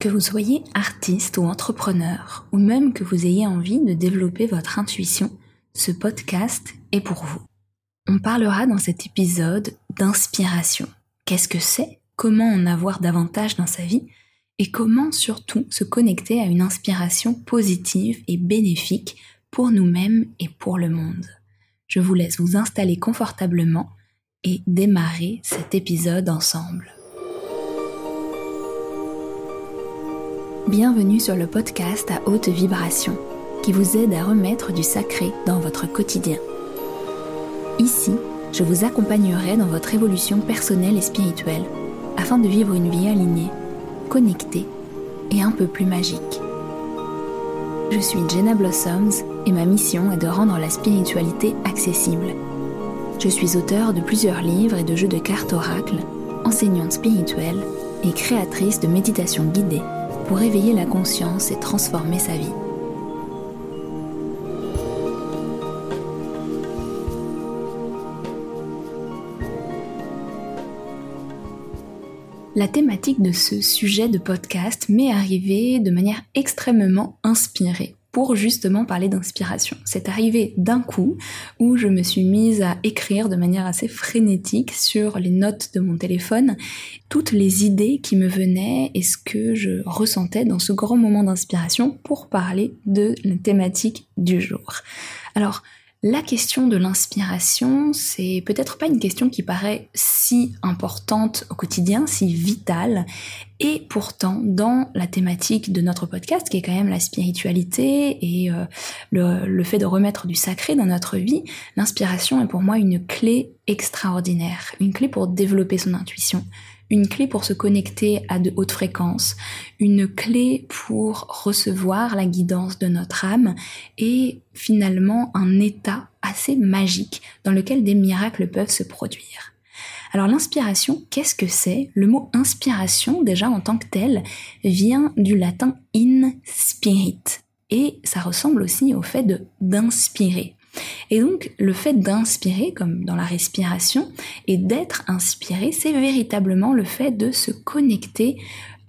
Que vous soyez artiste ou entrepreneur, ou même que vous ayez envie de développer votre intuition, ce podcast est pour vous. On parlera dans cet épisode d'inspiration. Qu'est-ce que c'est? Comment en avoir davantage dans sa vie? Et comment surtout se connecter à une inspiration positive et bénéfique pour nous-mêmes et pour le monde? Je vous laisse vous installer confortablement et démarrer cet épisode ensemble. Bienvenue sur le podcast à haute vibration qui vous aide à remettre du sacré dans votre quotidien. Ici, je vous accompagnerai dans votre évolution personnelle et spirituelle afin de vivre une vie alignée, connectée et un peu plus magique. Je suis Jenna Blossoms et ma mission est de rendre la spiritualité accessible. Je suis auteur de plusieurs livres et de jeux de cartes oracles, enseignante spirituelle et créatrice de méditation guidée pour réveiller la conscience et transformer sa vie. La thématique de ce sujet de podcast m'est arrivée de manière extrêmement inspirée pour justement parler d'inspiration. C'est arrivé d'un coup où je me suis mise à écrire de manière assez frénétique sur les notes de mon téléphone toutes les idées qui me venaient et ce que je ressentais dans ce grand moment d'inspiration pour parler de la thématique du jour. Alors, la question de l'inspiration, c'est peut-être pas une question qui paraît si importante au quotidien, si vitale, et pourtant dans la thématique de notre podcast, qui est quand même la spiritualité et euh, le, le fait de remettre du sacré dans notre vie, l'inspiration est pour moi une clé extraordinaire, une clé pour développer son intuition, une clé pour se connecter à de hautes fréquences, une clé pour recevoir la guidance de notre âme et finalement un état assez magique dans lequel des miracles peuvent se produire. Alors l'inspiration, qu'est-ce que c'est? Le mot inspiration, déjà en tant que tel, vient du latin in spirit. Et ça ressemble aussi au fait de d'inspirer. Et donc, le fait d'inspirer, comme dans la respiration, et d'être inspiré, c'est véritablement le fait de se connecter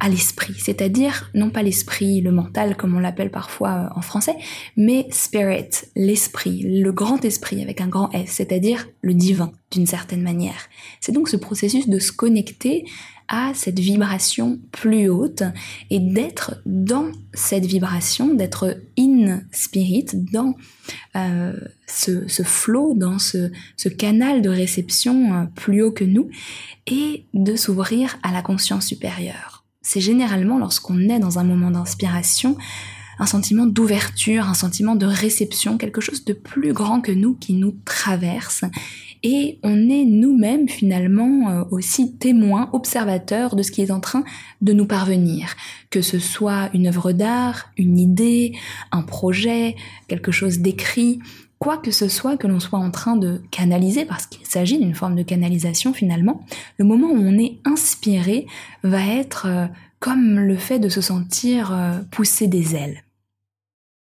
à l'esprit, c'est-à-dire non pas l'esprit, le mental comme on l'appelle parfois euh, en français, mais spirit, l'esprit, le grand esprit avec un grand S, c'est-à-dire le divin d'une certaine manière. C'est donc ce processus de se connecter à cette vibration plus haute et d'être dans cette vibration, d'être in spirit, dans euh, ce, flow, dans ce, ce canal de réception euh, plus haut que nous et de s'ouvrir à la conscience supérieure c'est généralement lorsqu'on est dans un moment d'inspiration, un sentiment d'ouverture, un sentiment de réception, quelque chose de plus grand que nous qui nous traverse. Et on est nous-mêmes finalement euh, aussi témoins, observateurs de ce qui est en train de nous parvenir. Que ce soit une œuvre d'art, une idée, un projet, quelque chose d'écrit, quoi que ce soit que l'on soit en train de canaliser, parce qu'il s'agit d'une forme de canalisation finalement, le moment où on est inspiré va être euh, comme le fait de se sentir euh, pousser des ailes.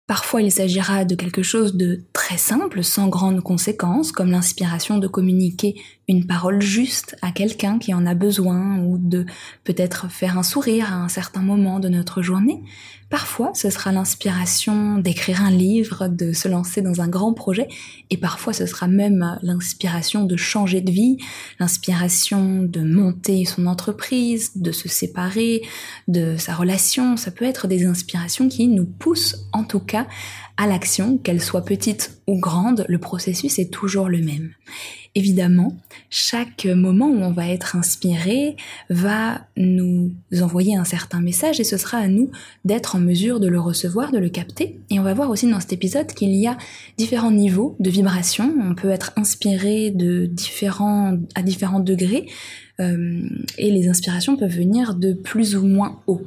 Parfois il s'agira de quelque chose de très simple, sans grandes conséquences, comme l'inspiration de communiquer une parole juste à quelqu'un qui en a besoin, ou de peut-être faire un sourire à un certain moment de notre journée. Parfois, ce sera l'inspiration d'écrire un livre, de se lancer dans un grand projet, et parfois ce sera même l'inspiration de changer de vie, l'inspiration de monter son entreprise, de se séparer de sa relation. Ça peut être des inspirations qui nous poussent en tout cas à l'action, qu'elle soit petite ou grande, le processus est toujours le même. Évidemment, chaque moment où on va être inspiré va nous envoyer un certain message et ce sera à nous d'être en mesure de le recevoir, de le capter. Et on va voir aussi dans cet épisode qu'il y a différents niveaux de vibration. On peut être inspiré de différents, à différents degrés euh, et les inspirations peuvent venir de plus ou moins haut.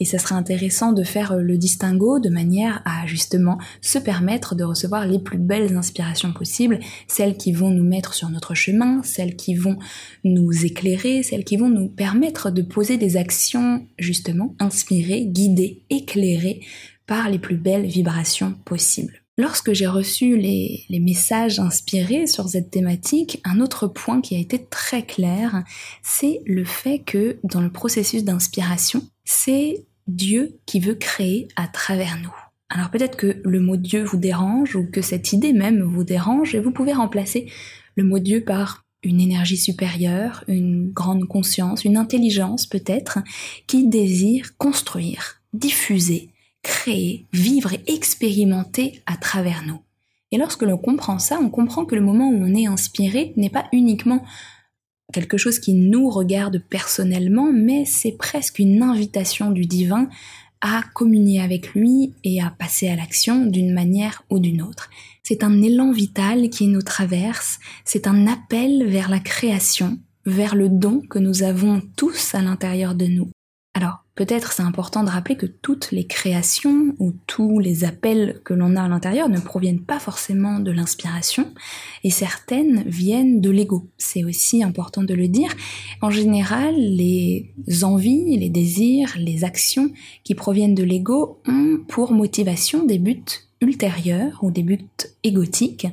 Et ça serait intéressant de faire le distinguo de manière à justement se permettre de recevoir les plus belles inspirations possibles, celles qui vont nous mettre sur notre chemin, celles qui vont nous éclairer, celles qui vont nous permettre de poser des actions justement inspirées, guidées, éclairées par les plus belles vibrations possibles. Lorsque j'ai reçu les, messages inspirés sur cette thématique, un autre point qui a été très clair, c'est le fait que dans le processus d'inspiration, c'est Dieu qui veut créer à travers nous. Alors peut-être que le mot Dieu vous dérange ou que cette idée même vous dérange et vous pouvez remplacer le mot Dieu par une énergie supérieure, une grande conscience, une intelligence peut-être, qui désire construire, diffuser, créer, vivre et expérimenter à travers nous. Et lorsque l'on comprend ça, on comprend que le moment où on est inspiré n'est pas uniquement quelque chose qui nous regarde personnellement, mais c'est presque une invitation du divin à communier avec lui et à passer à l'action d'une manière ou d'une autre. C'est un élan vital qui nous traverse, c'est un appel vers la création, vers le don que nous avons tous à l'intérieur de nous. Alors, peut-être c'est important de rappeler que toutes les créations ou tous les appels que l'on a à l'intérieur ne proviennent pas forcément de l'inspiration et certaines viennent de l'ego. C'est aussi important de le dire. En général, les envies, les désirs, les actions qui proviennent de l'ego ont pour motivation des buts ultérieurs ou des buts égotiques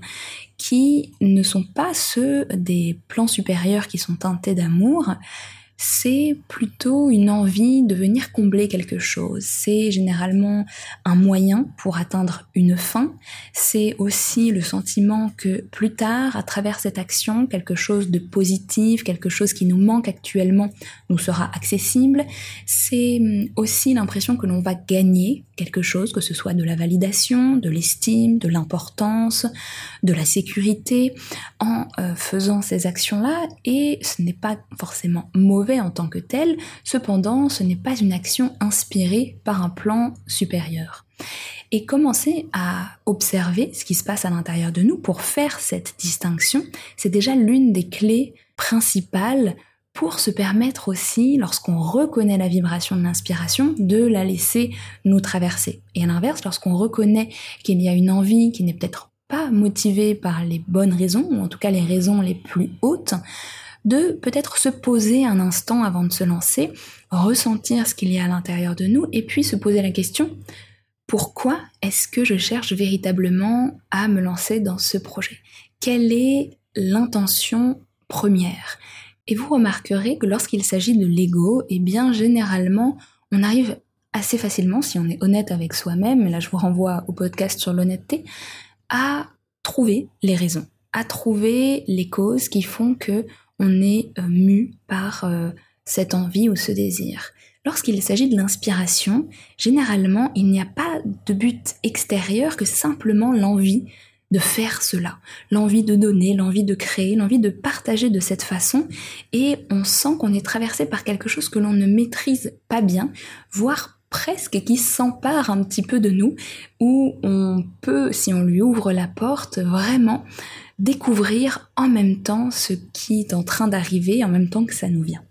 qui ne sont pas ceux des plans supérieurs qui sont teintés d'amour, c'est plutôt une envie de venir combler quelque chose. C'est généralement un moyen pour atteindre une fin. C'est aussi le sentiment que plus tard, à travers cette action, quelque chose de positif, quelque chose qui nous manque actuellement, nous sera accessible. C'est hum, aussi l'impression que l'on va gagner quelque chose, que ce soit de la validation, de l'estime, de l'importance, de la sécurité, en euh, faisant ces actions-là. Et ce n'est pas forcément mauvais en tant que tel, cependant ce n'est pas une action inspirée par un plan supérieur. Et commencer à observer ce qui se passe à l'intérieur de nous pour faire cette distinction, c'est déjà l'une des clés principales pour se permettre aussi, lorsqu'on reconnaît la vibration de l'inspiration, de la laisser nous traverser. Et à l'inverse, lorsqu'on reconnaît qu'il y a une envie qui n'est peut-être pas motivée par les bonnes raisons, ou en tout cas les raisons les plus hautes, de peut-être se poser un instant avant de se lancer, ressentir ce qu'il y a à l'intérieur de nous, et puis se poser la question, pourquoi est-ce que je cherche véritablement à me lancer dans ce projet? Quelle est l'intention première? Et vous remarquerez que lorsqu'il s'agit de l'ego, eh bien généralement, on arrive assez facilement, si on est honnête avec soi-même, là je vous renvoie au podcast sur l'honnêteté, à trouver les raisons, à trouver les causes qui font que on est euh, mu par euh, cette envie ou ce désir. Lorsqu'il s'agit de l'inspiration, généralement, il n'y a pas de but extérieur que simplement l'envie de faire cela, l'envie de donner, l'envie de créer, l'envie de partager de cette façon, et on sent qu'on est traversé par quelque chose que l'on ne maîtrise pas bien, voire presque qui s'empare un petit peu de nous, où on peut, si on lui ouvre la porte, vraiment découvrir en même temps ce qui est en train d'arriver, en même temps que ça nous vient.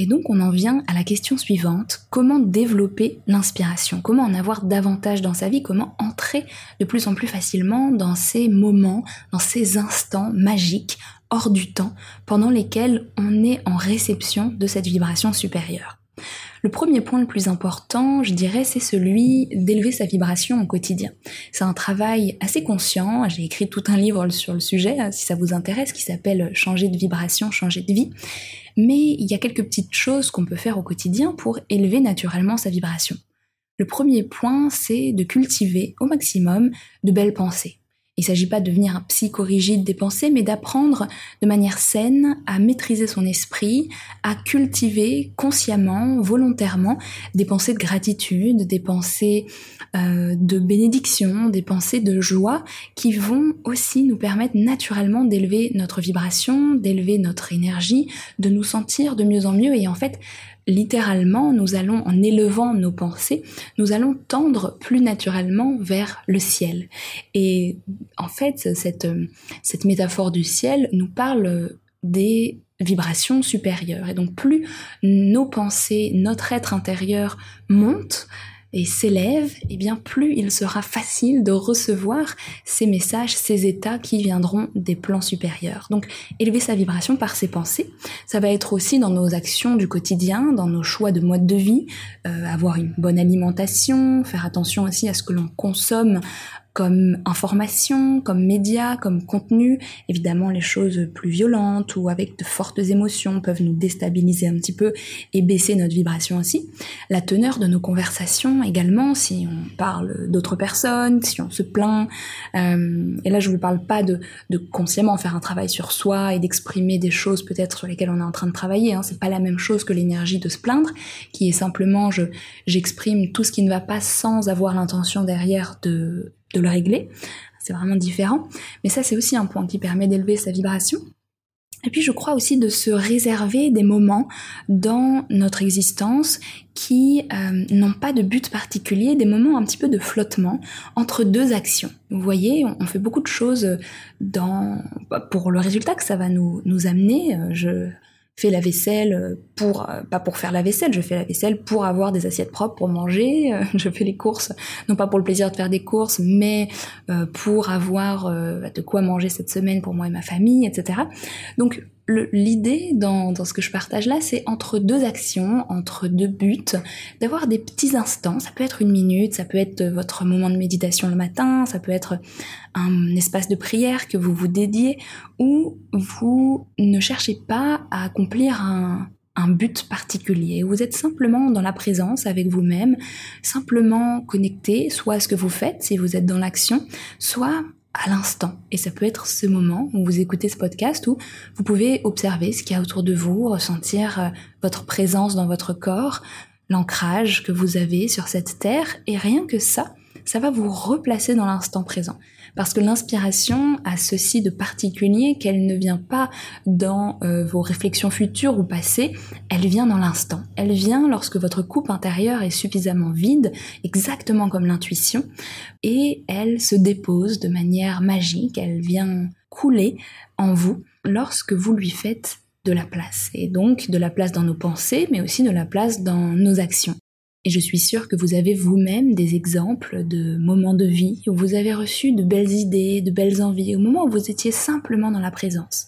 Et donc on en vient à la question suivante, comment développer l'inspiration? Comment en avoir davantage dans sa vie? Comment entrer de plus en plus facilement dans ces moments, dans ces instants magiques, hors du temps, pendant lesquels on est en réception de cette vibration supérieure? Le premier point le plus important, je dirais, c'est celui d'élever sa vibration au quotidien. C'est un travail assez conscient. J'ai écrit tout un livre sur le sujet, si ça vous intéresse, qui s'appelle Changer de vibration, changer de vie. Mais il y a quelques petites choses qu'on peut faire au quotidien pour élever naturellement sa vibration. Le premier point, c'est de cultiver au maximum de belles pensées. Il ne s'agit pas de devenir un psychorigide des pensées, mais d'apprendre de manière saine à maîtriser son esprit, à cultiver consciemment, volontairement, des pensées de gratitude, des pensées euh, de bénédiction, des pensées de joie, qui vont aussi nous permettre naturellement d'élever notre vibration, d'élever notre énergie, de nous sentir de mieux en mieux. Et en fait littéralement, nous allons, en élevant nos pensées, nous allons tendre plus naturellement vers le ciel. Et en fait, cette, métaphore du ciel nous parle des vibrations supérieures. Et donc plus nos pensées, notre être intérieur monte, et s'élève, et eh bien plus il sera facile de recevoir ces messages, ces états qui viendront des plans supérieurs. Donc élever sa vibration par ses pensées, ça va être aussi dans nos actions du quotidien, dans nos choix de mode de vie, euh, avoir une bonne alimentation, faire attention aussi à ce que l'on consomme comme information, comme média, comme contenu. Évidemment, les choses plus violentes ou avec de fortes émotions peuvent nous déstabiliser un petit peu et baisser notre vibration aussi. La teneur de nos conversations également, si on parle d'autres personnes, si on se plaint. Euh, et là, je vous parle pas de, de, consciemment faire un travail sur soi et d'exprimer des choses peut-être sur lesquelles on est en train de travailler. Hein. C'est pas la même chose que l'énergie de se plaindre, qui est simplement je j'exprime tout ce qui ne va pas sans avoir l'intention derrière de de le régler. C'est vraiment différent. Mais ça, c'est aussi un point qui permet d'élever sa vibration. Et puis je crois aussi de se réserver des moments dans notre existence qui euh, n'ont pas de but particulier, des moments un petit peu de flottement entre deux actions. Vous voyez, on, fait beaucoup de choses dans pour le résultat que ça va nous, nous amener. Euh, je fais la vaisselle euh, pour euh, pas pour faire la vaisselle, je fais la vaisselle pour avoir des assiettes propres pour manger. Euh, je fais les courses non pas pour le plaisir de faire des courses, mais pour avoir de quoi manger cette semaine pour moi et ma famille, etc. Donc l'idée dans, dans, ce que je partage là, c'est entre deux actions, entre deux buts, d'avoir des petits instants. Ça peut être une minute, ça peut être votre moment de méditation le matin, ça peut être un espace de prière que vous vous dédiez, où vous ne cherchez pas à accomplir un, un but particulier. Vous êtes simplement dans la présence avec vous-même, simplement connecté soit à ce que vous faites si vous êtes dans l'action, soit à l'instant. Et ça peut être ce moment où vous écoutez ce podcast où vous pouvez observer ce qu'il y a autour de vous, ressentir euh, votre présence dans votre corps, l'ancrage que vous avez sur cette terre, et rien que ça, ça va vous replacer dans l'instant présent. Parce que l'inspiration a ceci de particulier qu'elle ne vient pas dans euh, vos réflexions futures ou passées, elle vient dans l'instant. Elle vient lorsque votre coupe intérieure est suffisamment vide, exactement comme l'intuition, et elle se dépose de manière magique, elle vient couler en vous lorsque vous lui faites de la place. Et donc de la place dans nos pensées, mais aussi de la place dans nos actions. Et je suis sûre que vous avez vous-même des exemples de moments de vie où vous avez reçu de belles idées, de belles envies, au moment où vous étiez simplement dans la présence.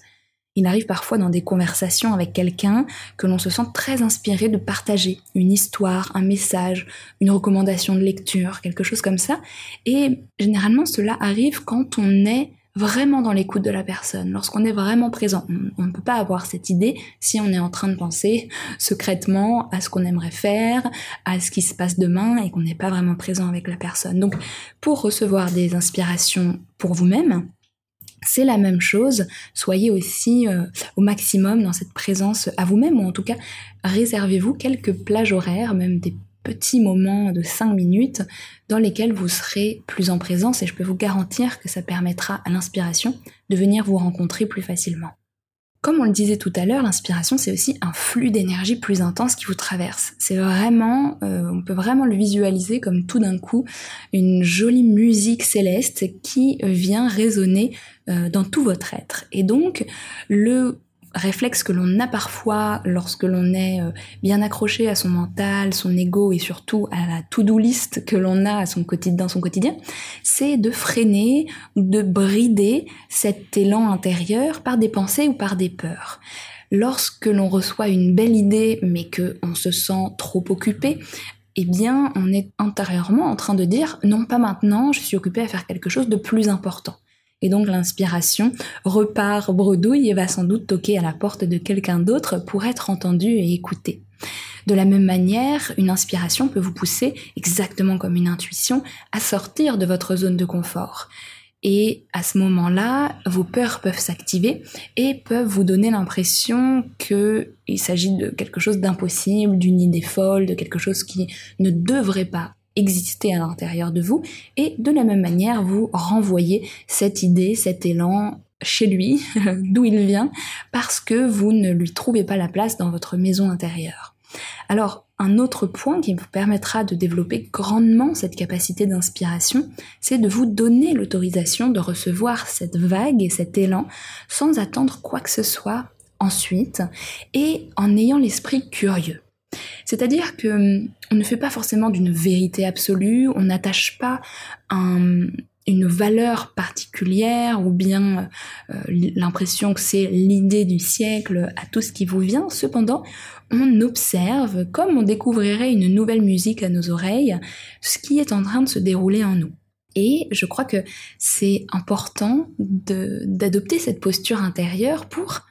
Il arrive parfois dans des conversations avec quelqu'un que l'on se sent très inspiré de partager une histoire, un message, une recommandation de lecture, quelque chose comme ça. Et généralement cela arrive quand on est vraiment dans l'écoute de la personne, lorsqu'on est vraiment présent. On, ne peut pas avoir cette idée si on est en train de penser secrètement à ce qu'on aimerait faire, à ce qui se passe demain et qu'on n'est pas vraiment présent avec la personne. Donc pour recevoir des inspirations pour vous-même, c'est la même chose, soyez aussi euh, au maximum dans cette présence à vous-même, ou en tout cas réservez-vous quelques plages horaires, même des petits moments de 5 minutes dans lesquels vous serez plus en présence et je peux vous garantir que ça permettra à l'inspiration de venir vous rencontrer plus facilement. Comme on le disait tout à l'heure, l'inspiration c'est aussi un flux d'énergie plus intense qui vous traverse. C'est vraiment, euh, on peut vraiment le visualiser comme tout d'un coup une jolie musique céleste qui vient résonner euh, dans tout votre être. Et donc le réflexe que l'on a parfois lorsque l'on est euh, bien accroché à son mental, son ego et surtout à la to-do list que l'on a à son quotidien, dans son quotidien, c'est de freiner de brider cet élan intérieur par des pensées ou par des peurs. Lorsque l'on reçoit une belle idée mais que on se sent trop occupé, eh bien, on est intérieurement en train de dire non, pas maintenant, je suis occupé à faire quelque chose de plus important. Et donc l'inspiration repart bredouille et va sans doute toquer à la porte de quelqu'un d'autre pour être entendue et écoutée. De la même manière, une inspiration peut vous pousser, exactement comme une intuition, à sortir de votre zone de confort. Et à ce moment-là, vos peurs peuvent s'activer et peuvent vous donner l'impression qu'il s'agit de quelque chose d'impossible, d'une idée folle, de quelque chose qui ne devrait pas exister à l'intérieur de vous et de la même manière vous renvoyez cette idée, cet élan chez lui, d'où il vient, parce que vous ne lui trouvez pas la place dans votre maison intérieure. Alors, un autre point qui vous permettra de développer grandement cette capacité d'inspiration, c'est de vous donner l'autorisation de recevoir cette vague et cet élan sans attendre quoi que ce soit ensuite et en ayant l'esprit curieux. C'est-à-dire que hum, on ne fait pas forcément d'une vérité absolue, on n'attache pas une valeur particulière ou bien euh, l'impression que c'est l'idée du siècle à tout ce qui vous vient. Cependant, on observe, comme on découvrirait une nouvelle musique à nos oreilles, ce qui est en train de se dérouler en nous. Et je crois que c'est important d'adopter cette posture intérieure pour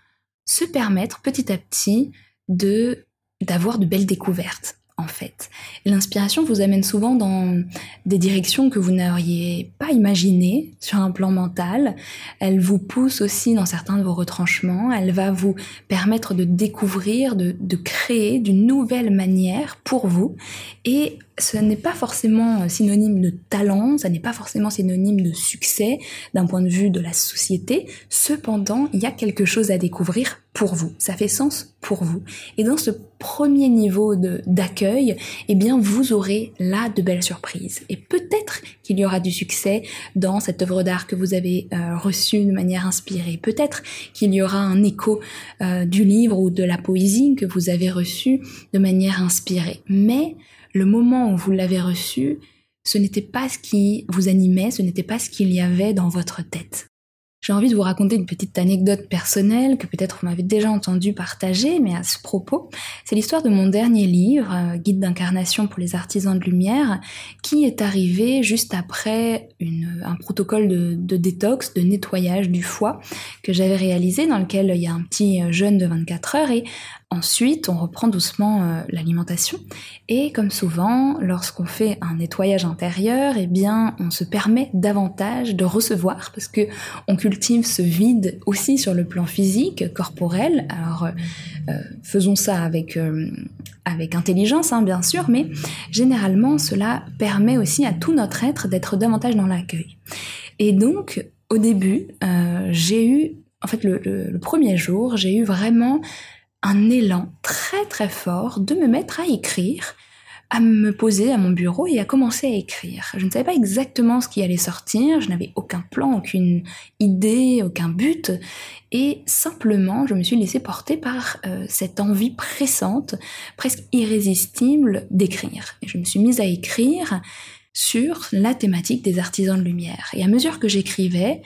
se permettre petit à petit de d'avoir de belles découvertes en fait. L'inspiration vous amène souvent dans des directions que vous n'auriez pas imaginées sur un plan mental. Elle vous pousse aussi dans certains de vos retranchements. Elle va vous permettre de découvrir, de, créer d'une nouvelle manière pour vous. Et ce n'est pas forcément synonyme de talent, ça n'est pas forcément synonyme de succès d'un point de vue de la société. Cependant, il y a quelque chose à découvrir pour vous. Ça fait sens pour vous. Et dans ce premier niveau d'accueil, eh bien, vous aurez là de belles surprises. Et peut-être qu'il y aura du succès dans cette œuvre d'art que vous avez euh, reçue de manière inspirée. Peut-être qu'il y aura un écho euh, du livre ou de la poésie que vous avez reçu de manière inspirée. Mais moment où vous l'avez reçu, ce n'était pas ce qui vous animait, ce n'était pas ce qu'il y avait dans votre tête. J'ai envie de vous raconter une petite anecdote personnelle que peut-être vous m'avez déjà entendu partager, mais à ce propos, c'est l'histoire de mon dernier livre, euh, Guide d'incarnation pour les artisans de lumière, qui est arrivé juste après un protocole de, détox, de nettoyage du foie que j'avais réalisé, dans lequel il y a un petit jeûne de 24 heures et Ensuite, on reprend doucement euh, l'alimentation et comme souvent, lorsqu'on fait un nettoyage intérieur, eh bien, on se permet davantage de recevoir parce que on cultive ce vide aussi sur le plan physique, corporel. Alors, euh, euh, faisons ça avec avec intelligence, hein, bien sûr, mais généralement, cela permet aussi à tout notre être d'être davantage dans l'accueil. Et donc, au début, j'ai eu, en fait, le, le premier jour, j'ai eu vraiment un élan très très fort de me mettre à écrire, à me poser à mon bureau et à commencer à écrire. Je ne savais pas exactement ce qui allait sortir, je n'avais aucun plan, aucune idée, aucun but, et simplement je me suis laissée porter par euh, cette envie pressante, presque irrésistible d'écrire. Et je me suis mise à écrire sur la thématique des artisans de lumière. Et à mesure que j'écrivais,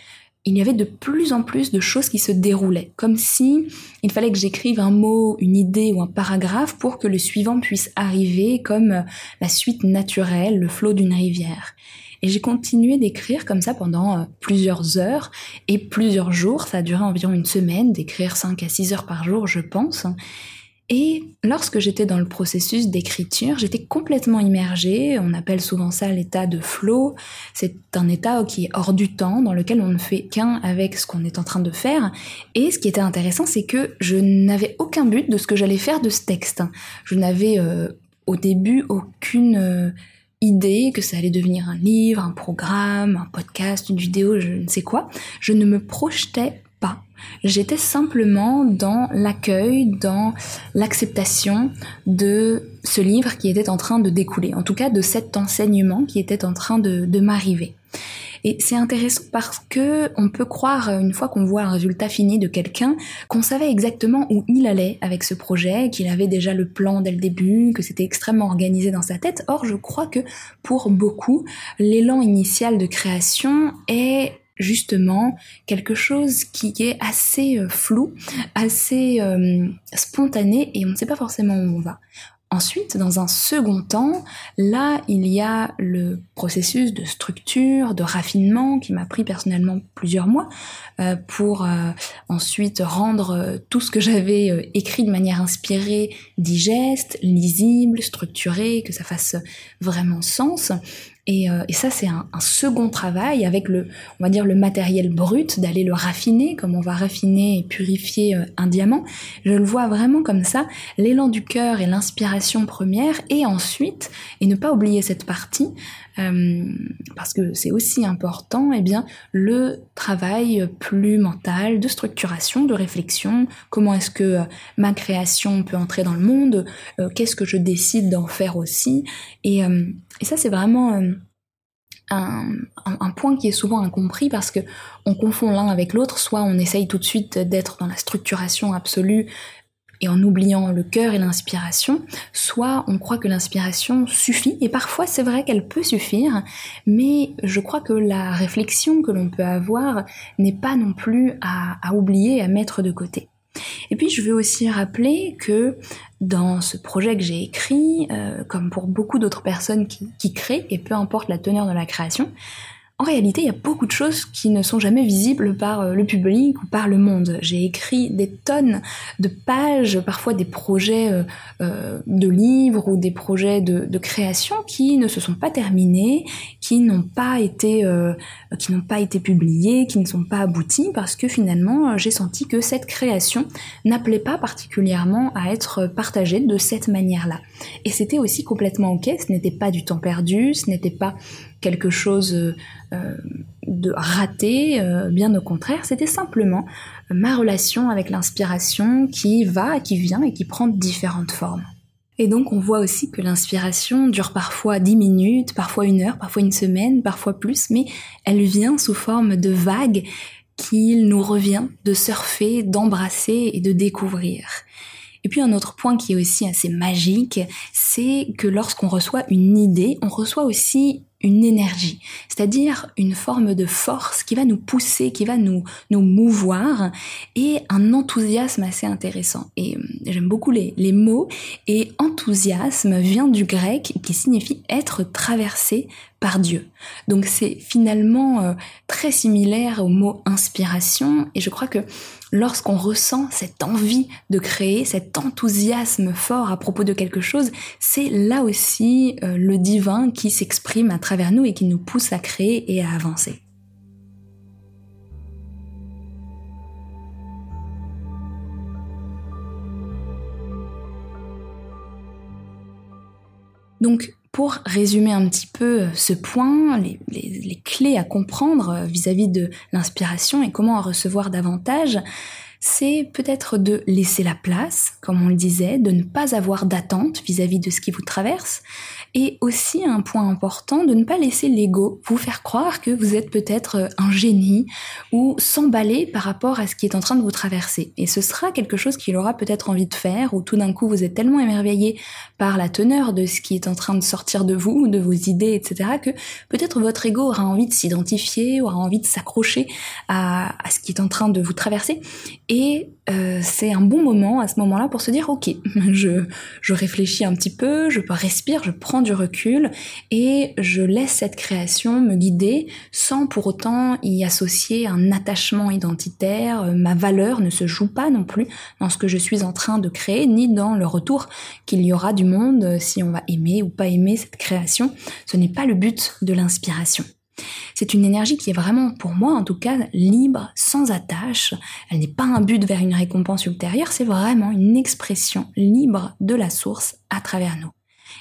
il y avait de plus en plus de choses qui se déroulaient, comme si il fallait que j'écrive un mot, une idée ou un paragraphe pour que le suivant puisse arriver comme euh, la suite naturelle, le flot d'une rivière. Et j'ai continué d'écrire comme ça pendant euh, plusieurs heures et plusieurs jours, ça a duré environ une semaine, d'écrire 5 à 6 heures par jour, je pense. Et lorsque j'étais dans le processus d'écriture, j'étais complètement immergée. On appelle souvent ça l'état de flow. C'est un état qui est hors du temps, dans lequel on ne fait qu'un avec ce qu'on est en train de faire. Et ce qui était intéressant, c'est que je n'avais aucun but de ce que j'allais faire de ce texte. Je n'avais euh, au début aucune euh, idée que ça allait devenir un livre, un programme, un podcast, une vidéo, je ne sais quoi. Je ne me projetais J'étais simplement dans l'accueil, dans l'acceptation de ce livre qui était en train de découler, en tout cas de cet enseignement qui était en train de, m'arriver. Et c'est intéressant parce que on peut croire, une fois qu'on voit un résultat fini de quelqu'un, qu'on savait exactement où il allait avec ce projet, qu'il avait déjà le plan dès le début, que c'était extrêmement organisé dans sa tête. Or, je crois que pour beaucoup, l'élan initial de création est justement quelque chose qui est assez euh, flou, assez euh, spontané et on ne sait pas forcément où on va. Ensuite, dans un second temps, là, il y a le processus de structure, de raffinement qui m'a pris personnellement plusieurs mois euh, pour ensuite rendre tout ce que j'avais écrit de manière inspirée, digeste, lisible, structuré, que ça fasse vraiment sens. Et, euh, et ça, c'est un, un, second travail avec le, on va dire, le matériel brut, d'aller le raffiner, comme on va raffiner et purifier euh, un diamant. Je le vois vraiment comme ça, l'élan du cœur et l'inspiration première, et ensuite, et ne pas oublier cette partie, euh, parce que c'est aussi important, eh bien, le travail plus mental, de structuration, de réflexion, comment est-ce que euh, ma création peut entrer dans le monde, euh, qu'est-ce que je décide d'en faire aussi, et, et ça c'est vraiment... Un, un, point qui est souvent incompris parce que on confond l'un avec l'autre, soit on essaye tout de suite d'être dans la structuration absolue et en oubliant le cœur et l'inspiration, soit on croit que l'inspiration suffit, et parfois c'est vrai qu'elle peut suffire, mais je crois que la réflexion que l'on peut avoir n'est pas non plus à, oublier, à mettre de côté. Et puis je veux aussi rappeler que dans ce projet que j'ai écrit, euh, comme pour beaucoup d'autres personnes qui créent, et peu importe la teneur de la création, en réalité, il y a beaucoup de choses qui ne sont jamais visibles par euh, le public ou par le monde. J'ai écrit des tonnes de pages, parfois des projets euh, euh, de livres ou des projets de, création qui ne se sont pas terminés, qui n'ont pas été, qui n'ont pas été publiés, qui ne sont pas aboutis parce que finalement, j'ai senti que cette création n'appelait pas particulièrement à être partagée de cette manière-là. Et c'était aussi complètement ok. Ce n'était pas du temps perdu, ce n'était pas quelque chose euh, de raté, euh, bien au contraire, c'était simplement ma relation avec l'inspiration qui va, qui vient et qui prend différentes formes. Et donc on voit aussi que l'inspiration dure parfois dix minutes, parfois une heure, parfois une semaine, parfois plus, mais elle vient sous forme de vagues qu'il nous revient de surfer, d'embrasser et de découvrir. Et puis un autre point qui est aussi assez magique, c'est que lorsqu'on reçoit une idée, on reçoit aussi une énergie, c'est-à-dire une forme de force qui va nous pousser, qui va nous, nous mouvoir, et un enthousiasme assez intéressant. Et euh, j'aime beaucoup les, les mots, et enthousiasme vient du grec qui signifie être traversé par Dieu. Donc c'est finalement euh, très similaire au mot inspiration, et je crois que lorsqu'on ressent cette envie de créer, cet enthousiasme fort à propos de quelque chose, c'est là aussi euh, le divin qui s'exprime à travers nous et qui nous pousse à créer et à avancer. Donc, pour résumer un petit peu ce point, les, clés à comprendre vis-à-vis de l'inspiration et comment en recevoir davantage, c'est peut-être de laisser la place, comme on le disait, de ne pas avoir d'attente vis-à-vis de ce qui vous traverse, et aussi un point important de ne pas laisser l'ego vous faire croire que vous êtes peut-être un génie ou s'emballer par rapport à ce qui est en train de vous traverser. Et ce sera quelque chose qu'il aura peut-être envie de faire, ou tout d'un coup vous êtes tellement émerveillé par la teneur de ce qui est en train de sortir de vous, de vos idées, etc., que peut-être votre ego aura envie de s'identifier, aura envie de s'accrocher à, à, ce qui est en train de vous traverser. Et euh, c'est un bon moment à ce moment-là pour se dire ok, je, je réfléchis un petit peu, je respire, je prends du recul et je laisse cette création me guider sans pour autant y associer un attachement identitaire. Euh, ma valeur ne se joue pas non plus dans ce que je suis en train de créer ni dans le retour qu'il y aura du monde euh, si on va aimer ou pas aimer cette création. Ce n'est pas le but de l'inspiration. C'est une énergie qui est vraiment, pour moi en tout cas, libre, sans attache. Elle n'est pas un but vers une récompense ultérieure, c'est vraiment une expression libre de la source à travers nous.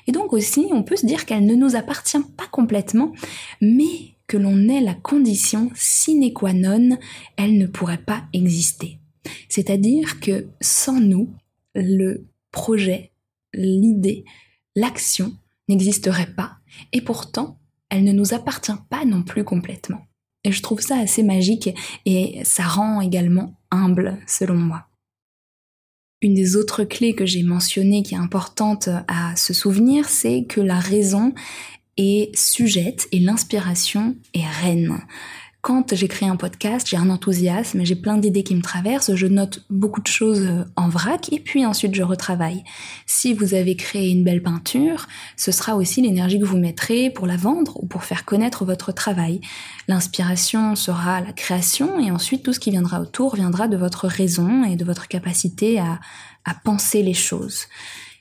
Et donc aussi, on peut se dire qu'elle ne nous appartient pas complètement, mais que l'on ait la condition sine qua non, elle ne pourrait pas exister. C'est-à-dire que sans nous, le projet, l'idée, l'action n'existerait pas, et pourtant, elle ne nous appartient pas non plus complètement. Et je trouve ça assez magique et ça rend également humble, selon moi. Une des autres clés que j'ai mentionnées qui est importante à se souvenir, c'est que la raison est sujette et l'inspiration est reine. Quand j'écris un podcast, j'ai un enthousiasme, j'ai plein d'idées qui me traversent, je note beaucoup de choses euh, en vrac et puis ensuite je retravaille. Si vous avez créé une belle peinture, ce sera aussi l'énergie que vous mettrez pour la vendre ou pour faire connaître votre travail. L'inspiration sera la création et ensuite tout ce qui viendra autour viendra de votre raison et de votre capacité à, à penser les choses.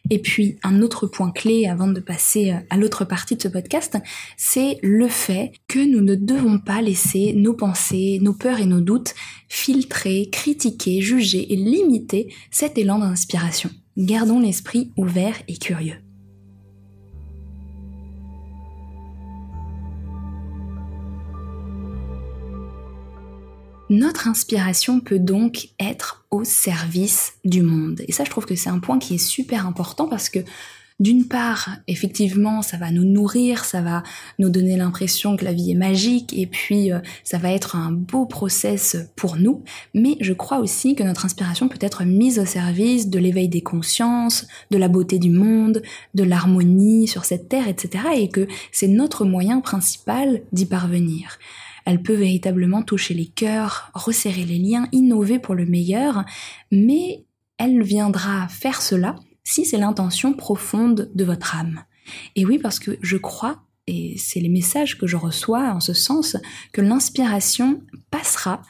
Et puis un autre point clé avant de passer euh, à l'autre partie de ce podcast, c'est le fait que nous ne devons pas laisser nos pensées, nos peurs et nos doutes filtrer, critiquer, juger et limiter cet élan d'inspiration. Gardons l'esprit ouvert et curieux. Notre inspiration peut donc être au service du monde. Et ça, je trouve que c'est un point qui est super important parce que d'une part, effectivement, ça va nous nourrir, ça va nous donner l'impression que la vie est magique, et puis euh, ça va être un beau process pour nous, mais je crois aussi que notre inspiration peut être mise au service de l'éveil des consciences, de la beauté du monde, de l'harmonie sur cette terre, etc., et que c'est notre moyen principal d'y parvenir. Elle peut véritablement toucher les cœurs, resserrer les liens, innover pour le meilleur, mais elle viendra faire cela si c'est l'intention profonde de votre âme. Et oui, parce que je crois et c'est les messages que je reçois en ce sens, que l'inspiration passera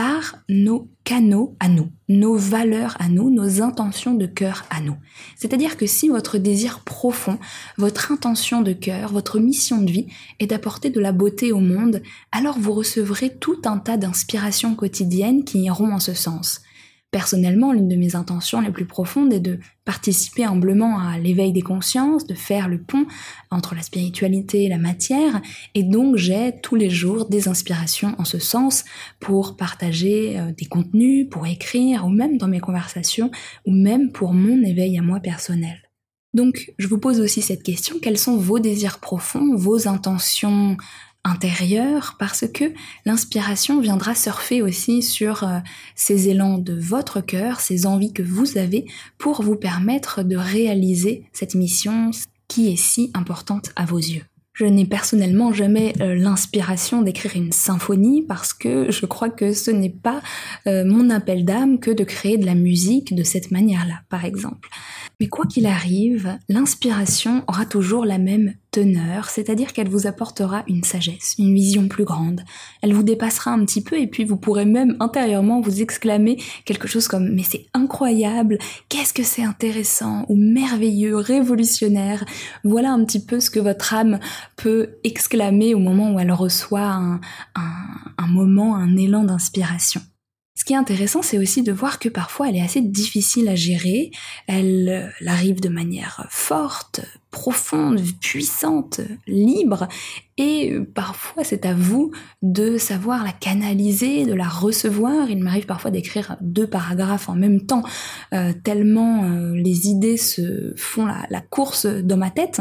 par nos canaux à nous, nos valeurs à nous, nos intentions de cœur à nous. C'est-à-dire que si votre désir profond, votre intention de cœur, votre mission de vie est d'apporter de la beauté au monde, alors vous recevrez tout un tas d'inspirations quotidiennes qui iront en ce sens. Personnellement, l'une de mes intentions les plus profondes est de participer humblement à l'éveil des consciences, de faire le pont entre la spiritualité et la matière, et donc j'ai tous les jours des inspirations en ce sens pour partager euh, des contenus, pour écrire, ou même dans mes conversations, ou même pour mon éveil à moi personnel. Donc, je vous pose aussi cette question, quels sont vos désirs profonds, vos intentions intérieur parce que l'inspiration viendra surfer aussi sur euh, ces élans de votre cœur, ces envies que vous avez pour vous permettre de réaliser cette mission qui est si importante à vos yeux. Je n'ai personnellement jamais euh, l'inspiration d'écrire une symphonie parce que je crois que ce n'est pas euh, mon appel d'âme que de créer de la musique de cette manière-là, par exemple. Mais quoi qu'il arrive, l'inspiration aura toujours la même teneur, c'est-à-dire qu'elle vous apportera une sagesse, une vision plus grande. Elle vous dépassera un petit peu et puis vous pourrez même intérieurement vous exclamer quelque chose comme mais c'est incroyable, qu'est-ce que c'est intéressant ou merveilleux, révolutionnaire. Voilà un petit peu ce que votre âme peut exclamer au moment où elle reçoit un, un moment, un élan d'inspiration. Ce qui est intéressant, c'est aussi de voir que parfois elle est assez difficile à gérer. Elle, arrive de manière forte, profonde, puissante, libre, et parfois c'est à vous de savoir la canaliser, de la recevoir. Il m'arrive parfois d'écrire deux paragraphes en même temps, euh, tellement euh, les idées se font la, course dans ma tête.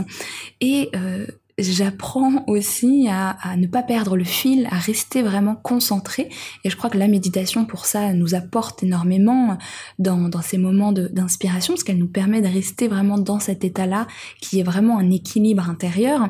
Et euh, j'apprends aussi à, ne pas perdre le fil, à rester vraiment concentré. Et je crois que la méditation, pour ça, nous apporte énormément dans, ces moments d'inspiration, parce qu'elle nous permet de rester vraiment dans cet état-là, qui est vraiment un équilibre intérieur.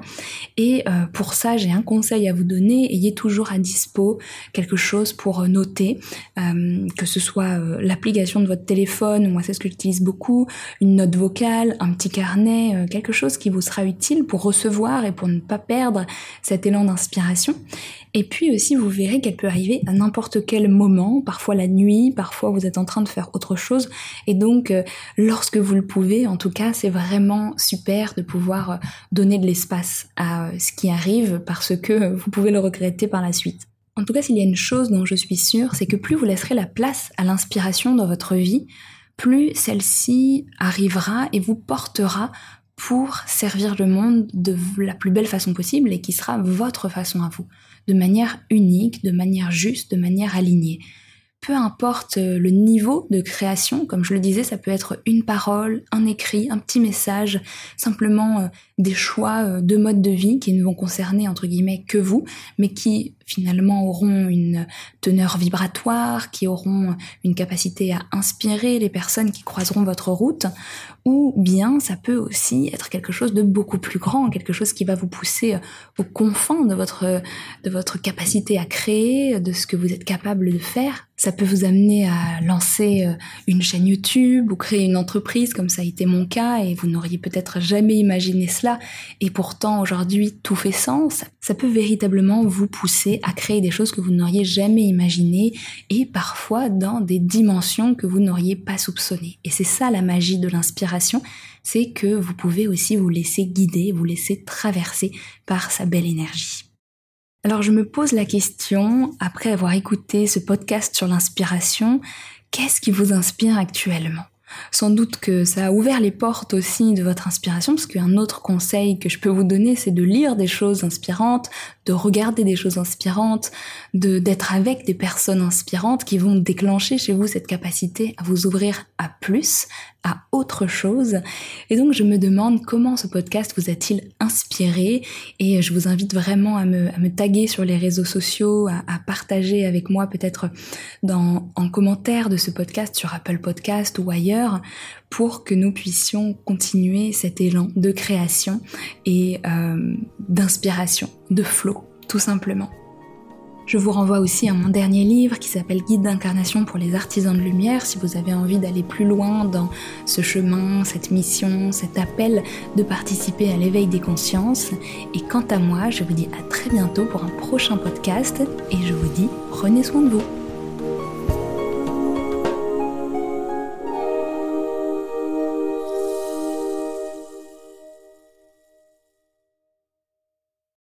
Et euh, pour ça, j'ai un conseil à vous donner. Ayez toujours à dispo quelque chose pour noter, euh, que ce soit euh, l'application de votre téléphone, moi c'est ce que j'utilise beaucoup, une note vocale, un petit carnet, quelque chose qui vous sera utile pour recevoir et pour ne pas perdre cet élan d'inspiration. Et puis aussi, vous verrez qu'elle peut arriver à n'importe quel moment, parfois la nuit, parfois vous êtes en train de faire autre chose. Et donc, euh, lorsque vous le pouvez, en tout cas, c'est vraiment super de pouvoir euh, donner de l'espace à euh, ce qui arrive parce que vous pouvez le regretter par la suite. En tout cas, s'il y a une chose dont je suis sûre, c'est que plus vous laisserez la place à l'inspiration dans votre vie, plus celle-ci arrivera et vous portera pour servir le monde de la plus belle façon possible et qui sera votre façon à vous, de manière unique, de manière juste, de manière alignée. Peu importe euh, le niveau de création, comme je le disais, ça peut être une parole, un écrit, un petit message, simplement euh, des choix euh, de mode de vie qui ne vont concerner entre guillemets que vous, mais qui finalement auront une teneur vibratoire, qui auront une capacité à inspirer les personnes qui croiseront votre route, ou bien ça peut aussi être quelque chose de beaucoup plus grand, quelque chose qui va vous pousser aux confins de votre, de votre capacité à créer, de ce que vous êtes capable de faire ça peut vous amener à lancer euh, une chaîne YouTube ou créer une entreprise comme ça a été mon cas et vous n'auriez peut-être jamais imaginé cela et pourtant aujourd'hui tout fait sens. Ça peut véritablement vous pousser à créer des choses que vous n'auriez jamais imaginées et parfois dans des dimensions que vous n'auriez pas soupçonnées. Et c'est ça la magie de l'inspiration, c'est que vous pouvez aussi vous laisser guider, vous laisser traverser par sa belle énergie. Alors je me pose la question, après avoir écouté ce podcast sur l'inspiration, qu'est-ce qui vous inspire actuellement? Sans doute que ça a ouvert les portes aussi de votre inspiration, parce qu'un autre conseil que je peux vous donner, c'est de lire des choses inspirantes, de regarder des choses inspirantes, de d'être avec des personnes inspirantes qui vont déclencher chez vous cette capacité à vous ouvrir à plus, à autre chose. Et donc je me demande comment ce podcast vous a-t-il inspiré et je vous invite vraiment à me, taguer sur les réseaux sociaux, à, partager avec moi peut-être en commentaire de ce podcast sur Apple Podcast ou ailleurs pour que nous puissions continuer cet élan de création et euh, d'inspiration, de flow, tout simplement. Je vous renvoie aussi à mon dernier livre qui s'appelle Guide d'incarnation pour les artisans de lumière si vous avez envie d'aller plus loin dans ce chemin, cette mission, cet appel de participer à l'éveil des consciences. Et quant à moi, je vous dis à très bientôt pour un prochain podcast et je vous dis prenez soin de vous.